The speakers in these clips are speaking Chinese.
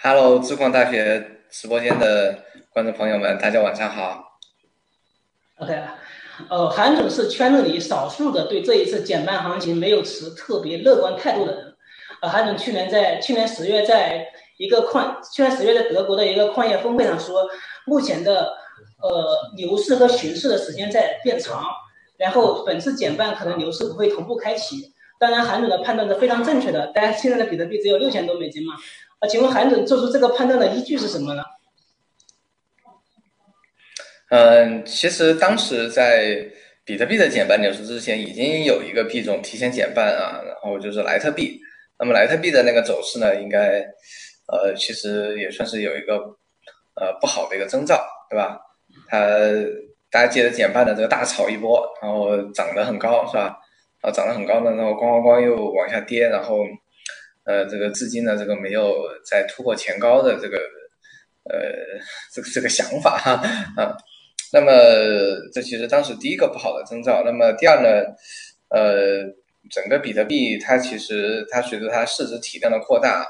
Hello，智矿大学直播间的观众朋友们，大家晚上好。OK，呃，韩总是圈子里少数的对这一次减半行情没有持特别乐观态度的人。呃，韩总去年在去年十月在一个矿，去年十月在德国的一个矿业峰会上说，目前的呃牛市和熊市的时间在变长，然后本次减半可能牛市不会同步开启。当然，韩总的判断是非常正确的。大家现在的比特币只有六千多美金嘛？啊，请问韩总做出这个判断的依据是什么呢？嗯，其实当时在比特币的减半牛市之前，已经有一个币种提前减半啊，然后就是莱特币。那么莱特币的那个走势呢，应该呃，其实也算是有一个呃不好的一个征兆，对吧？它大家记得减半的这个大炒一波，然后涨得很高，是吧？然后涨得很高呢，然后咣咣咣又往下跌，然后。呃，这个至今呢，这个没有再突破前高的这个，呃，这个这个想法哈啊。那么这其实当时第一个不好的征兆。那么第二呢，呃，整个比特币它其实它随着它市值体量的扩大，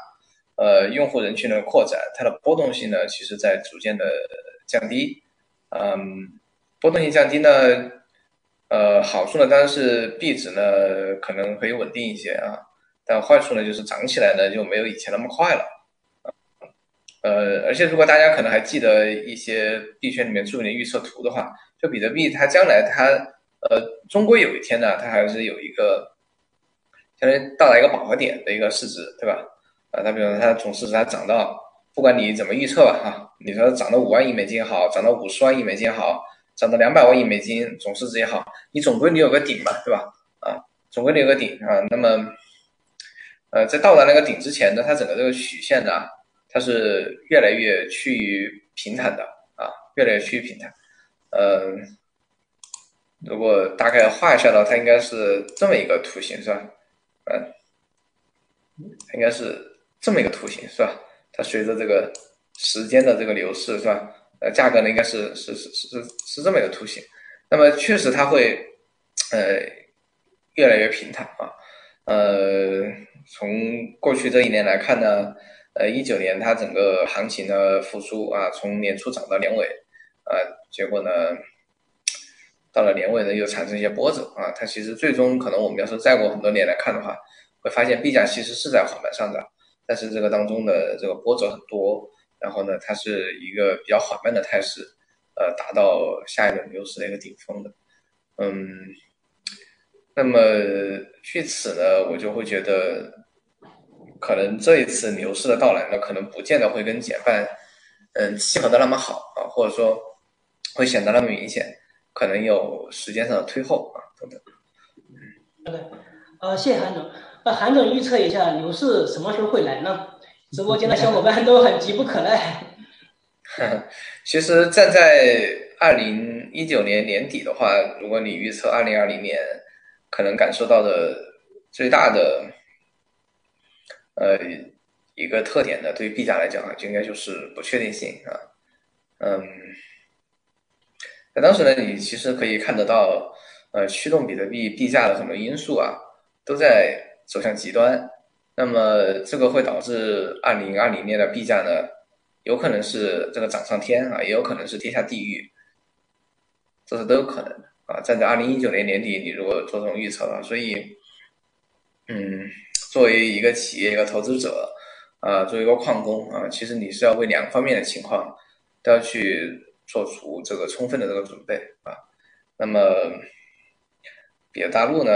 呃，用户人群的扩展，它的波动性呢，其实在逐渐的降低。嗯，波动性降低呢，呃，好处呢当然是币值呢可能可以稳定一些啊。但坏处呢，就是涨起来呢就没有以前那么快了，呃，而且如果大家可能还记得一些币圈里面著名的预测图的话，就比特币它将来它呃终归有一天呢，它还是有一个相当于到达一个饱和点的一个市值，对吧？啊，它比如说它总市值它涨到，不管你怎么预测吧，哈，你说涨到五万亿美金也好，涨到五十万亿美金也好，涨到两百万亿美金总市值也好，你总归你有个顶嘛，对吧？啊，总归你有个顶啊，那么。呃，在到达那个顶之前呢，它整个这个曲线呢，它是越来越趋于平坦的啊，越来越趋于平坦。呃，如果大概画一下的话，它应该是这么一个图形，是吧？嗯，应该是这么一个图形，是吧？它随着这个时间的这个流逝，是吧？呃，价格呢，应该是是是是是这么一个图形。那么确实它会呃越来越平坦啊，呃。从过去这一年来看呢，呃，一九年它整个行情的复苏啊，从年初涨到年尾，啊，结果呢，到了年尾呢又产生一些波折啊。它其实最终可能我们要是再过很多年来看的话，会发现币价其实是在缓慢上涨，但是这个当中的这个波折很多，然后呢，它是一个比较缓慢的态势，呃，达到下一轮牛市的一个顶峰的，嗯。那么，据此呢，我就会觉得，可能这一次牛市的到来呢，可能不见得会跟减半，嗯，契合的那么好啊，或者说会显得那么明显，可能有时间上的推后啊，等等。好的，呃，谢谢韩总。那韩总预测一下牛市什么时候会来呢？直播间的小伙伴都很急不可耐。其实站在二零一九年年底的话，如果你预测二零二零年。可能感受到的最大的呃一个特点呢，对于币价来讲啊，就应该就是不确定性啊，嗯，那当时呢，你其实可以看得到，呃，驱动比特币币价的很多因素啊，都在走向极端，那么这个会导致二零二零年的币价呢，有可能是这个涨上天啊，也有可能是跌下地狱，这是都有可能的。啊，站在二零一九年年底，你如果做这种预测了，所以，嗯，作为一个企业、一个投资者，啊，作为一个矿工啊，其实你是要为两方面的情况都要去做出这个充分的这个准备啊。那么，比尔大陆呢，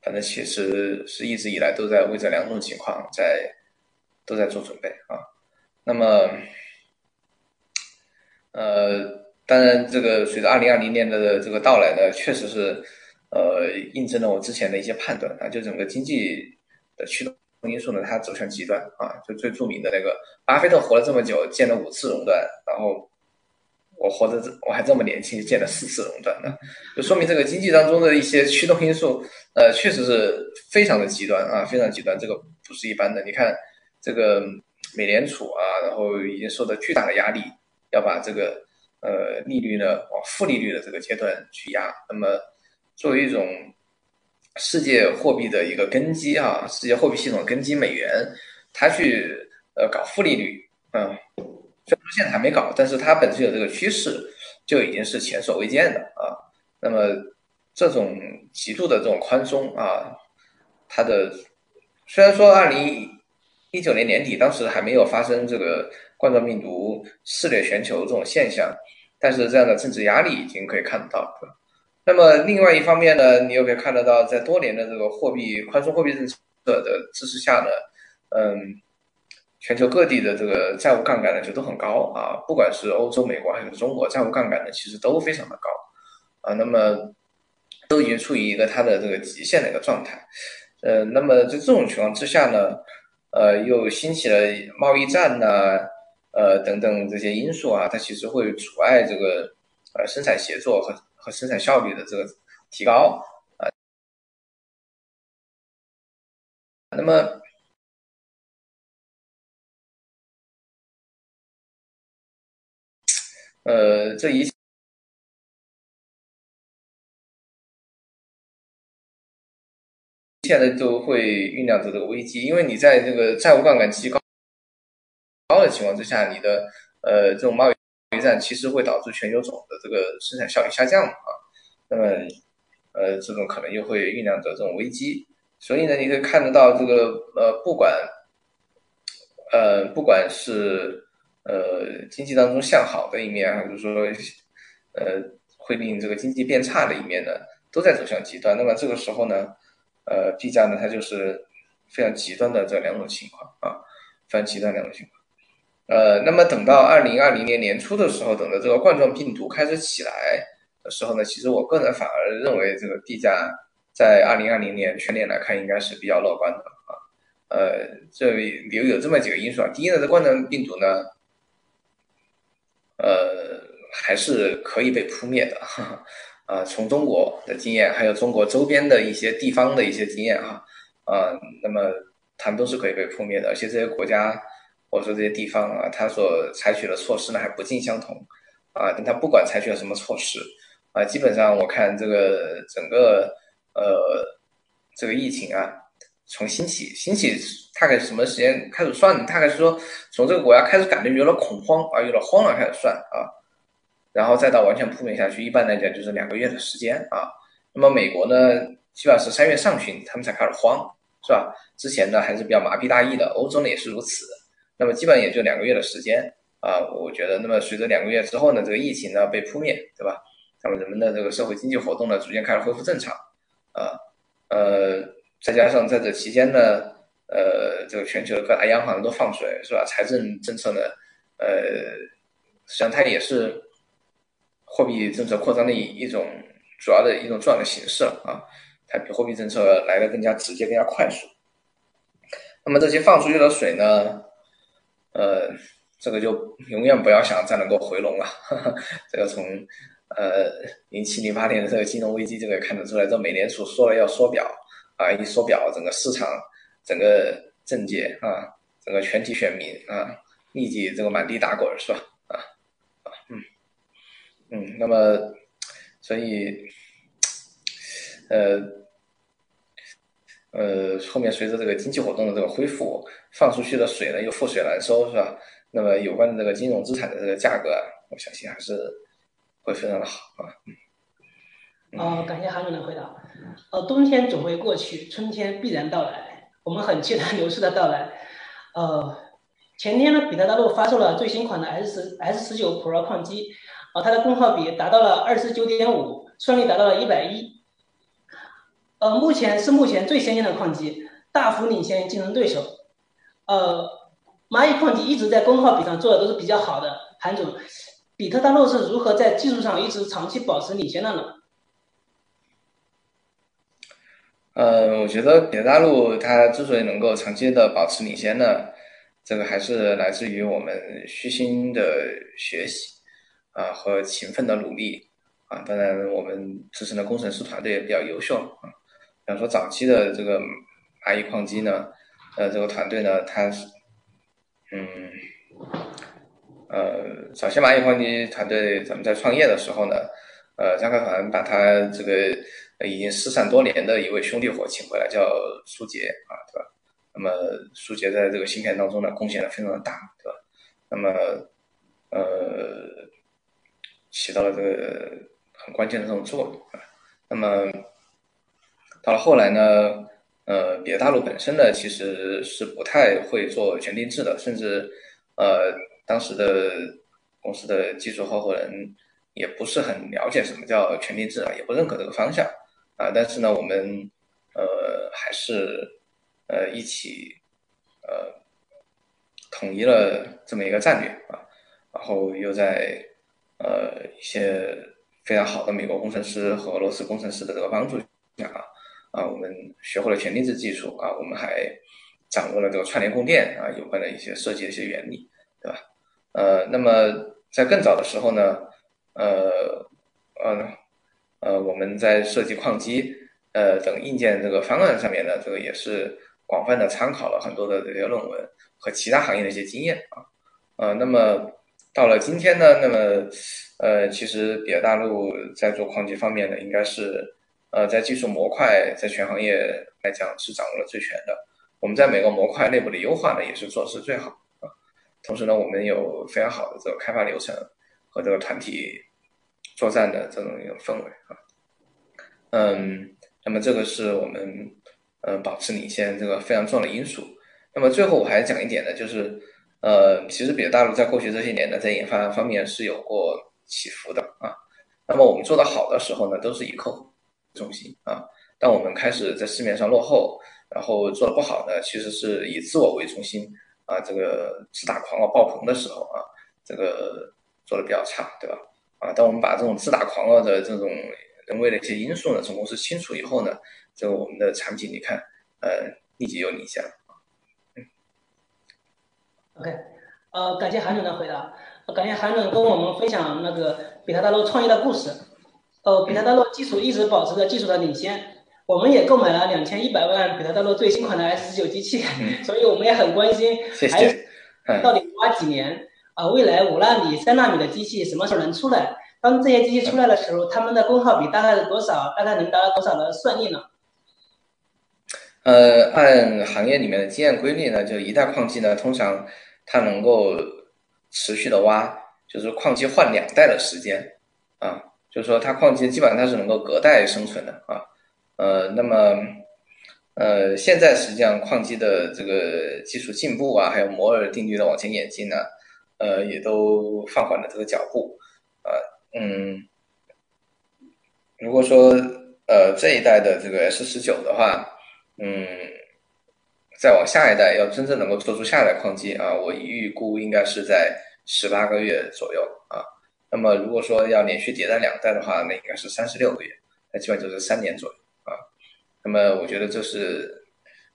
反正其实是一直以来都在为这两种情况在都在做准备啊。那么，呃。当然，这个随着二零二零年的这个到来呢，确实是，呃，印证了我之前的一些判断啊。就整个经济的驱动因素呢，它走向极端啊。就最著名的那个，巴菲特活了这么久，见了五次熔断，然后我活着我还这么年轻，见了四次熔断呢，就说明这个经济当中的一些驱动因素，呃，确实是非常的极端啊，非常极端。这个不是一般的。你看，这个美联储啊，然后已经受到巨大的压力，要把这个。呃，利率呢往负利率的这个阶段去压，那么作为一种世界货币的一个根基啊，世界货币系统的根基美元，它去呃搞负利率，嗯，虽然说现在还没搞，但是它本身有这个趋势，就已经是前所未见的啊。那么这种极度的这种宽松啊，它的虽然说二零一九年年底当时还没有发生这个冠状病毒肆虐全球这种现象，但是这样的政治压力已经可以看得到。那么另外一方面呢，你又可以看得到，在多年的这个货币宽松货币政策的支持下呢，嗯，全球各地的这个债务杠杆呢就都很高啊，不管是欧洲、美国还是中国，债务杠杆呢其实都非常的高啊，那么都已经处于一个它的这个极限的一个状态，呃，那么在这种情况之下呢，呃，又兴起了贸易战呐，呃等等这些因素啊，它其实会阻碍这个呃生产协作和。和生产效率的这个提高啊，那么呃，这一切呢都会酝酿着这个危机，因为你在这个债务杠杆极高高的情况之下，你的呃这种贸易贸易。战其实会导致全球总的这个生产效率下降啊，那么呃这种可能又会酝酿着这种危机，所以呢你可以看得到这个呃不管呃不管是呃经济当中向好的一面，还是说呃会令这个经济变差的一面呢，都在走向极端。那么这个时候呢，呃 B 价呢它就是非常极端的这两种情况啊，非常极端两种情况。呃，那么等到二零二零年年初的时候，等到这个冠状病毒开始起来的时候呢，其实我个人反而认为这个地价在二零二零年全年来看应该是比较乐观的啊。呃，这里有有这么几个因素啊。第一呢，这冠状病毒呢，呃，还是可以被扑灭的啊。从中国的经验，还有中国周边的一些地方的一些经验啊，啊，那么它们都是可以被扑灭的，而且这些国家。或者说这些地方啊，他所采取的措施呢还不尽相同，啊，但他不管采取了什么措施，啊，基本上我看这个整个呃这个疫情啊，从兴起兴起大概什么时间开始算？大概是说从这个国家开始感觉有了恐慌啊，有了慌了开始算啊，然后再到完全扑灭下去，一般来讲就是两个月的时间啊。那么美国呢，基本上是三月上旬他们才开始慌，是吧？之前呢还是比较麻痹大意的，欧洲呢也是如此。那么基本也就两个月的时间啊，我觉得，那么随着两个月之后呢，这个疫情呢被扑灭，对吧？那么人们的这个社会经济活动呢逐渐开始恢复正常，啊，呃，再加上在这期间呢，呃，这个全球的各大央行都放水，是吧？财政政策呢，呃，实际上它也是货币政策扩张的一一种主要的一种重要的形式了啊，它比货币政策来的更加直接、更加快速。那么这些放出去的水呢？呃，这个就永远不要想再能够回笼了。这个从呃零七零八年的这个金融危机就可以看得出来，这美联储说了要缩表啊，一缩表，整个市场、整个政界啊、整个全体选民啊，立即这个满地打滚，是吧？啊嗯嗯，那么所以呃。呃，后面随着这个经济活动的这个恢复，放出去的水呢又覆水难收，是吧？那么有关的这个金融资产的这个价格，我相信还是会非常的好啊。嗯。感谢韩总的回答。呃，冬天总会过去，春天必然到来，我们很期待牛市的到来。呃，前天呢，比特大陆发售了最新款的 S 十 S 十九 Pro 矿机，啊，它的功耗比达到了二十九点五，算力达到了一百一。呃，目前是目前最先进的矿机，大幅领先竞争对手。呃，蚂蚁矿机一直在功耗比上做的都是比较好的。韩总，比特大陆是如何在技术上一直长期保持领先的呢？呃，我觉得比特大陆它之所以能够长期的保持领先呢，这个还是来自于我们虚心的学习啊和勤奋的努力啊。当然，我们自身的工程师团队也比较优秀啊。比方说，早期的这个蚂蚁矿机呢，呃，这个团队呢，它是，嗯，呃，早期蚂蚁矿机团队，咱们在创业的时候呢，呃，张开团把他这个已经失散多年的一位兄弟伙请回来，叫苏杰啊，对吧？那么苏杰在这个芯片当中呢贡献的非常的大，对吧？那么呃起到了这个很关键的这种作用啊。那么到了后来呢，呃，比特大陆本身呢其实是不太会做全定制的，甚至呃当时的公司的技术合伙人也不是很了解什么叫全定制啊，也不认可这个方向啊。但是呢，我们呃还是呃一起呃统一了这么一个战略啊，然后又在呃一些非常好的美国工程师和俄罗斯工程师的这个帮助下啊，啊我们学会了全定制技术啊，我们还掌握了这个串联供电啊有关的一些设计的一些原理，对吧？呃，那么在更早的时候呢，呃呃呃我们在设计矿机呃等硬件这个方案上面呢，这个也是广泛的参考了很多的这些论文和其他行业的一些经验啊，呃那么到了今天呢，那么呃其实比特大陆在做矿机方面呢，应该是呃在技术模块在全行业来讲是掌握了最全的，我们在每个模块内部的优化呢也是做的是最好啊，同时呢我们有非常好的这个开发流程和这个团体作战的这种一种氛围啊，嗯。那么这个是我们呃保持领先这个非常重要的因素。那么最后我还讲一点呢，就是呃其实比大陆在过去这些年呢，在研发方面是有过起伏的啊。那么我们做的好的时候呢，都是以客户中心啊。当我们开始在市面上落后，然后做的不好呢，其实是以自我为中心啊，这个自大狂傲爆棚的时候啊，这个做的比较差，对吧？啊，当我们把这种自大狂傲的这种人为的一些因素呢，从公司清除以后呢，这个我们的产品你看，呃，立即有领先。嗯。OK，呃，感谢韩总的回答，感谢韩总跟我们分享那个比特大陆创业的故事。呃，比特大陆技术一直保持着技术的领先，我们也购买了两千一百万比特大陆最新款的 S 十九机器，所以我们也很关心，谢谢。到底花几年？啊，未来五纳米、三纳米的机器什么时候能出来？当这些机器出来的时候，他们的功耗比大概是多少？大概能达到多少的算力呢？呃，按行业里面的经验规律呢，就一代矿机呢，通常它能够持续的挖，就是矿机换两代的时间啊，就是说它矿机基本上它是能够隔代生存的啊。呃，那么呃，现在实际上矿机的这个技术进步啊，还有摩尔定律的往前演进呢，呃，也都放缓了这个脚步啊。嗯，如果说呃这一代的这个 S 十九的话，嗯，再往下一代要真正能够做出下一代矿机啊，我预估应该是在十八个月左右啊。那么如果说要连续迭代两代的话，那应该是三十六个月，那基本就是三年左右啊。那么我觉得这是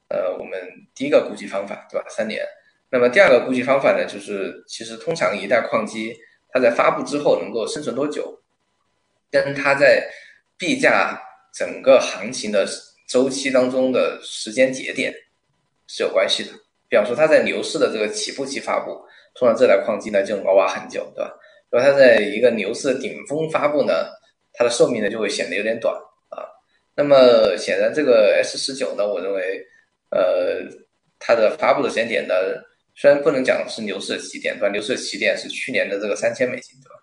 呃我们第一个估计方法，对吧？三年。那么第二个估计方法呢，就是其实通常一代矿机。它在发布之后能够生存多久，跟它在币价整个行情的周期当中的时间节点是有关系的。比方说，它在牛市的这个起步期发布，通常这台矿机呢就能挖很久，对吧？如果它在一个牛市的顶峰发布呢，它的寿命呢就会显得有点短啊。那么显然，这个 S 十九呢，我认为，呃，它的发布的时间点呢。虽然不能讲是牛市的起点，对吧？牛市的起点是去年的这个三千美金，对吧？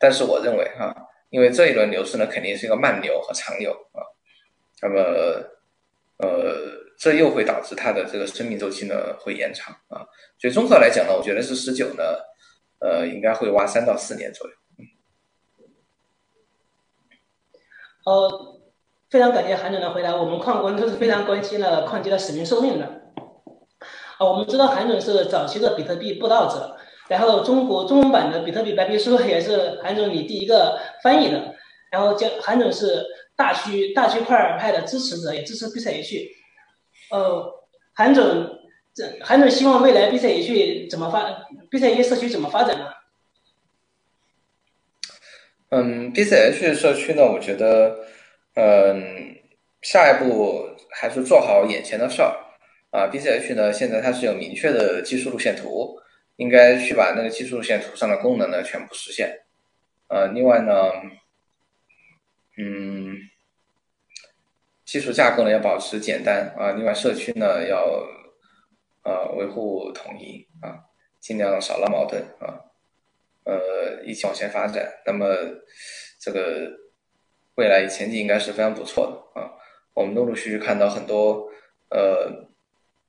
但是我认为哈，因为这一轮牛市呢，肯定是一个慢牛和长牛啊，那么呃，这又会导致它的这个生命周期呢会延长啊，所以综合来讲呢，我觉得是十九呢，呃，应该会挖三到四年左右。呃，非常感谢韩总的回答，我们矿工都是非常关心了矿机的使命寿命的。啊，我们知道韩总是早期的比特币布道者，然后中国中文版的比特币白皮书也是韩总你第一个翻译的，然后叫韩总是大区大区块派的支持者，也支持 BCH。呃，韩总这还能希望未来 BCH 怎么发，BCH 社区怎么发展呢？嗯，BCH 社区呢，我觉得，嗯，下一步还是做好眼前的事儿。啊，BCH 呢，现在它是有明确的技术路线图，应该去把那个技术路线图上的功能呢全部实现。呃，另外呢，嗯，技术架构呢要保持简单啊，另外社区呢要呃维护统一啊，尽量少拉矛盾啊，呃一起往前发展。那么这个未来前景应该是非常不错的啊，我们陆陆续续看到很多呃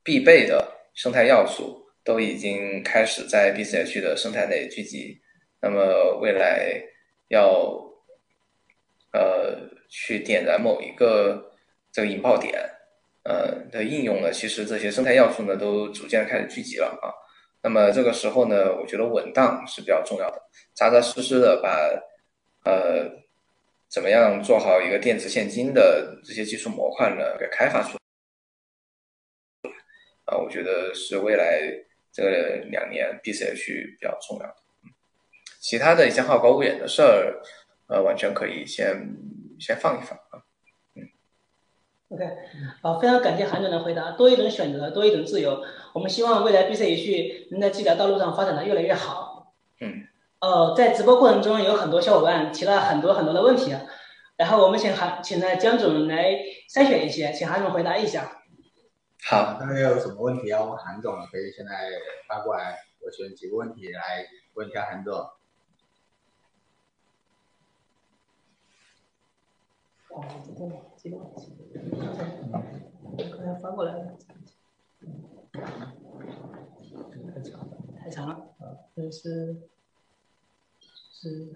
必备的生态要素都已经开始在 BCH 的生态内聚集。那么未来要呃去点燃某一个这个引爆点，呃的应用呢，其实这些生态要素呢都逐渐开始聚集了啊。那么这个时候呢，我觉得稳当是比较重要的，扎扎实实的把呃怎么样做好一个电子现金的这些技术模块呢给开发出来啊，我觉得是未来这两年 BCH 比较重要的。其他的一些好高骛远的事儿，呃，完全可以先先放一放啊。嗯，OK，好，非常感谢韩总的回答。多一种选择，多一种自由。我们希望未来 BCH 能在治疗道路上发展的越来越好。嗯。呃，在直播过程中有很多小伙伴提了很多很多的问题，然后我们请韩请呢江总来筛选一些，请韩总回答一下。好，大家有什么问题要问韩总的，可以现在发过来，我选几个问题来问一下韩总。哦，这个这个，刚才发过来了，太长了，太长了，啊，这是是，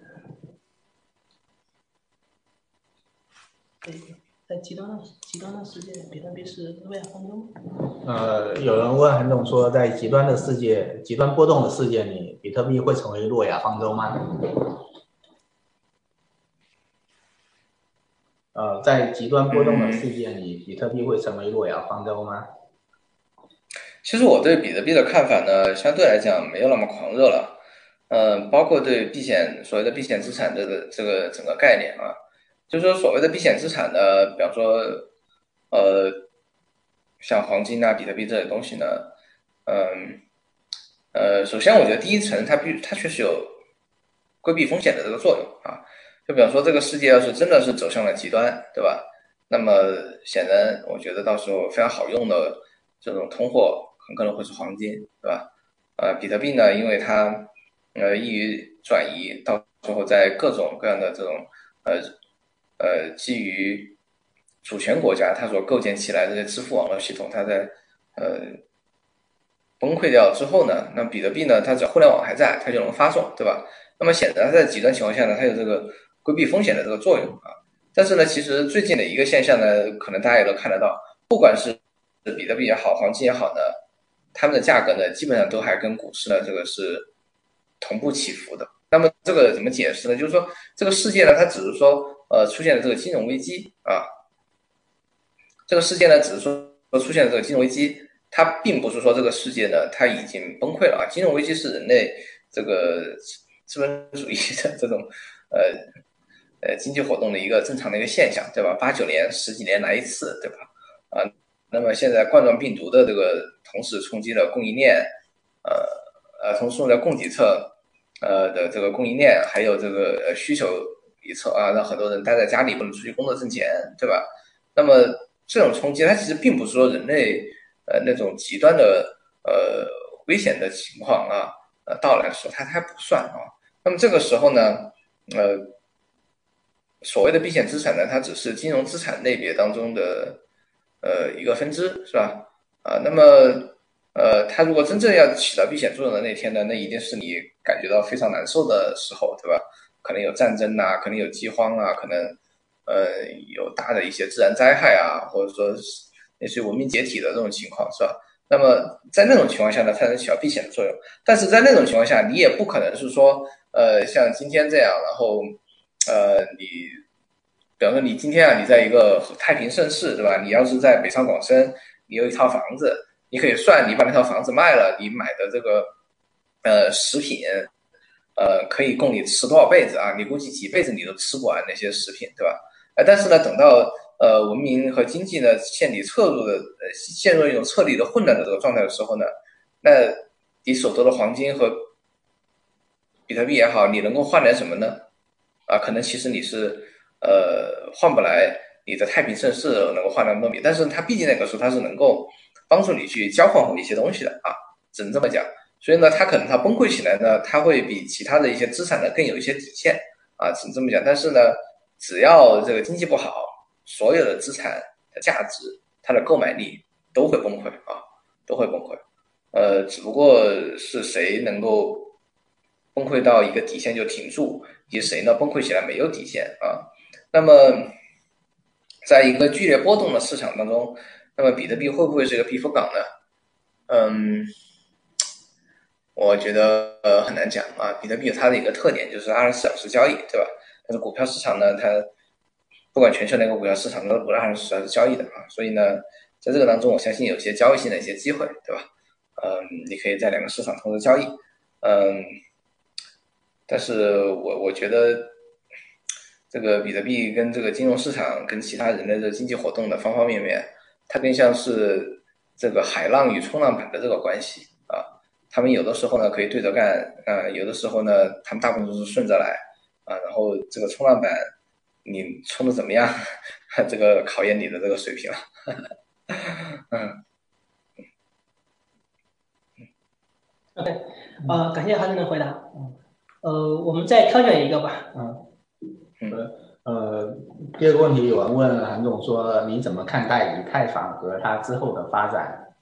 在极端的极端的世界，比特币是诺亚方舟。呃，有人问韩总说，在极端的世界、极端波动的世界里，比特币会成为诺亚方舟吗？呃，在极端波动的世界里，比特币会成为诺亚方舟吗？其实我对比特币的看法呢，相对来讲没有那么狂热了。嗯，包括对避险所谓的避险资产这个这个整个概念啊，就是说所谓的避险资产呢，比方说呃，像黄金啊、比特币这些东西呢，嗯呃，首先我觉得第一层它必它确实有规避风险的这个作用啊。就比方说，这个世界要是真的是走向了极端，对吧？那么显然，我觉得到时候非常好用的这种通货很可能会是黄金，对吧？呃，比特币呢，因为它呃易于转移，到时候在各种各样的这种呃呃基于主权国家它所构建起来的这些支付网络系统，它在呃崩溃掉之后呢，那比特币呢，它只要互联网还在，它就能发送，对吧？那么显然在极端情况下呢，它有这个。规避风险的这个作用啊，但是呢，其实最近的一个现象呢，可能大家也都看得到，不管是比特币也好，黄金也好呢，它们的价格呢，基本上都还跟股市呢这个是同步起伏的。那么这个怎么解释呢？就是说这个世界呢，它只是说呃出现了这个金融危机啊，这个世界呢只是说出现了这个金融危机，它并不是说这个世界呢它已经崩溃了啊。金融危机是人类这个资本主义的这种呃。呃，经济活动的一个正常的一个现象，对吧？八九年、十几年来一次，对吧？啊，那么现在冠状病毒的这个同时冲击了供应链，呃呃，同时在供给侧，呃的这个供应链，还有这个需求一侧啊，让很多人待在家里不能出去工作挣钱，对吧？那么这种冲击，它其实并不是说人类呃那种极端的呃危险的情况啊，呃到来的时候，它它不算啊。那么这个时候呢，呃。所谓的避险资产呢，它只是金融资产类别当中的呃一个分支，是吧？啊，那么呃，它如果真正要起到避险作用的那天呢，那一定是你感觉到非常难受的时候，对吧？可能有战争呐，可能有饥荒啊，可能呃有大的一些自然灾害啊，或者说那些文明解体的这种情况，是吧？那么在那种情况下呢，它能起到避险的作用。但是在那种情况下，你也不可能是说呃像今天这样，然后。呃，你，比方说你今天啊，你在一个太平盛世，对吧？你要是在北上广深，你有一套房子，你可以算，你把那套房子卖了，你买的这个，呃，食品，呃，可以供你吃多少辈子啊？你估计几辈子你都吃不完那些食品，对吧？呃，但是呢，等到呃文明和经济呢陷底彻入的，陷入一种彻底的混乱的这个状态的时候呢，那你手头的黄金和比特币也好，你能够换来什么呢？啊，可能其实你是呃换不来你的太平盛世能够换那么多米，但是它毕竟那个时候它是能够帮助你去交换回一些东西的啊，只能这么讲。所以呢，它可能它崩溃起来呢，它会比其他的一些资产呢更有一些底线啊，只能这么讲。但是呢，只要这个经济不好，所有的资产的价值、它的购买力都会崩溃啊，都会崩溃。呃，只不过是谁能够崩溃到一个底线就停住，及谁呢崩溃起来没有底线啊？那么，在一个剧烈波动的市场当中，那么比特币会不会是一个避风港呢？嗯。我觉得呃很难讲啊，比特币它的一个特点就是二十四小时交易，对吧？但是股票市场呢，它不管全球哪个股票市场都不是二十四小时交易的啊，所以呢，在这个当中，我相信有些交易性的一些机会，对吧？嗯，你可以在两个市场同时交易，嗯，但是我我觉得这个比特币跟这个金融市场跟其他人类的经济活动的方方面面，它更像是这个海浪与冲浪板的这个关系啊。他们有的时候呢可以对着干，啊，有的时候呢，他们大部分都是顺着来，啊，然后这个冲浪板，你冲的怎么样？这个考验你的这个水平了。嗯。OK，啊，感谢韩总的回答。嗯。呃，我们再挑选一个吧。嗯。嗯。呃，第二个问题有人问韩总说，你怎么看待以太坊和它之后的发展？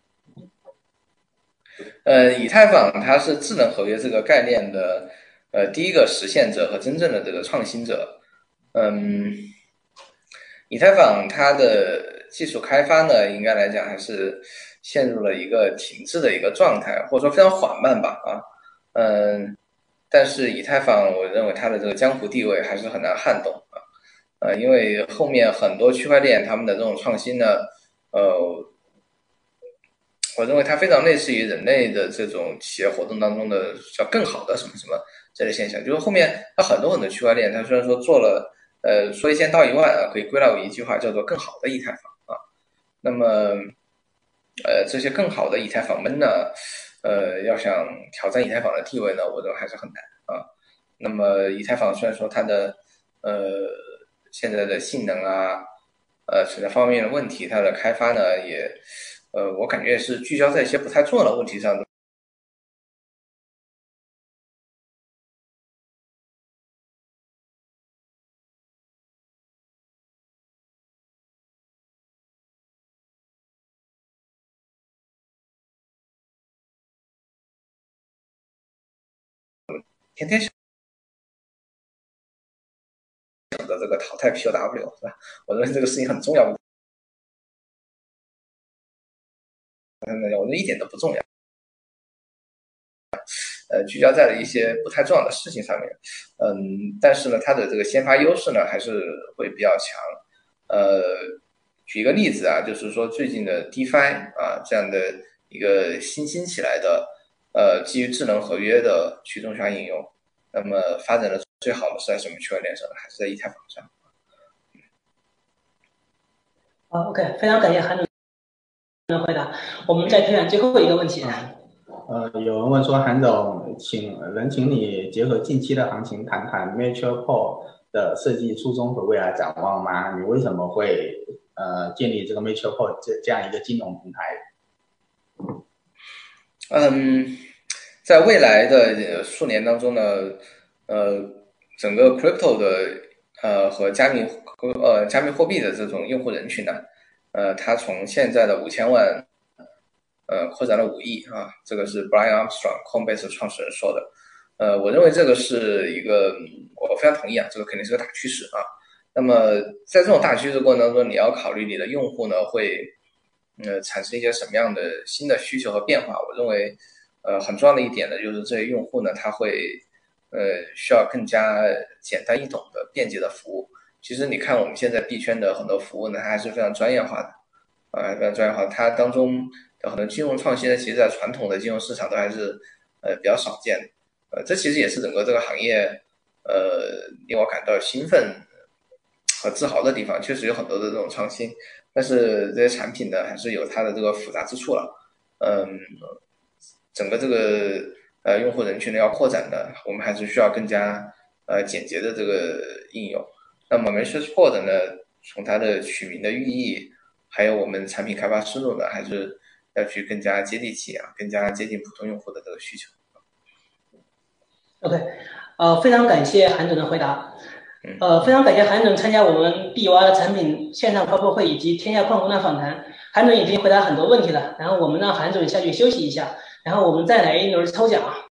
呃，以太坊它是智能合约这个概念的呃第一个实现者和真正的这个创新者。嗯，以太坊它的技术开发呢，应该来讲还是陷入了一个停滞的一个状态，或者说非常缓慢吧啊。嗯，但是以太坊我认为它的这个江湖地位还是很难撼动啊。呃，因为后面很多区块链他们的这种创新呢，呃。我认为它非常类似于人类的这种企业活动当中的叫更好的什么什么这类现象，就是后面它很多很多区块链，它虽然说做了，呃，说一千道一万啊，可以归纳为一句话，叫做更好的以太坊啊。那么，呃，这些更好的以太坊们呢，呃，要想挑战以太坊的地位呢，我认为还是很难啊。那么，以太坊虽然说它的呃现在的性能啊，呃存在方面的问题，它的开发呢也。呃，我感觉是聚焦在一些不太重要的问题上天天想着这个淘汰 POW 是吧？我认为这个事情很重要。我觉得一点都不重要，呃，聚焦在了一些不太重要的事情上面，嗯，但是呢，它的这个先发优势呢还是会比较强，呃，举一个例子啊，就是说最近的 DeFi 啊这样的一个新兴起来的，呃，基于智能合约的去中心化应用，那么发展的最好的是在什么区块链上呢？还是在以太坊上？好，OK，非常感谢韩总。能回答，我们再挑选最后一个问题。呃，有人问说，韩总，请能请你结合近期的行情谈谈 m a t u r e Port 的设计初衷和未来展望吗？你为什么会呃建立这个 m a t u r e Port 这这样一个金融平台？嗯，在未来的数年当中呢，呃，整个 Crypto 的呃和加密呃加密货币的这种用户人群呢？呃，它从现在的五千万，呃，扩展了五亿啊，这个是 Brian Armstrong Coinbase 创始人说的。呃，我认为这个是一个，我非常同意啊，这个肯定是个大趋势啊。那么在这种大趋势过程当中，你要考虑你的用户呢会，呃，产生一些什么样的新的需求和变化？我认为，呃，很重要的一点呢，就是这些用户呢，他会，呃，需要更加简单易懂的便捷的服务。其实你看，我们现在币圈的很多服务呢，它还是非常专业化的，啊，非常专业化。它当中的很多金融创新呢，其实在传统的金融市场都还是呃比较少见，呃，这其实也是整个这个行业呃令我感到兴奋和自豪的地方。确实有很多的这种创新，但是这些产品呢，还是有它的这个复杂之处了。嗯，整个这个呃用户人群呢要扩展的，我们还是需要更加呃简洁的这个应用。那么 m e s s Port 呢，从它的取名的寓意，还有我们产品开发思路呢，还是要去更加接地气啊，更加接近普通用户的这个需求。OK，呃，非常感谢韩总的回答。呃，非常感谢韩总参加我们 B 挖的产品线上发布会以及天下矿工的访谈。韩总已经回答很多问题了，然后我们让韩总下去休息一下，然后我们再来一轮抽奖。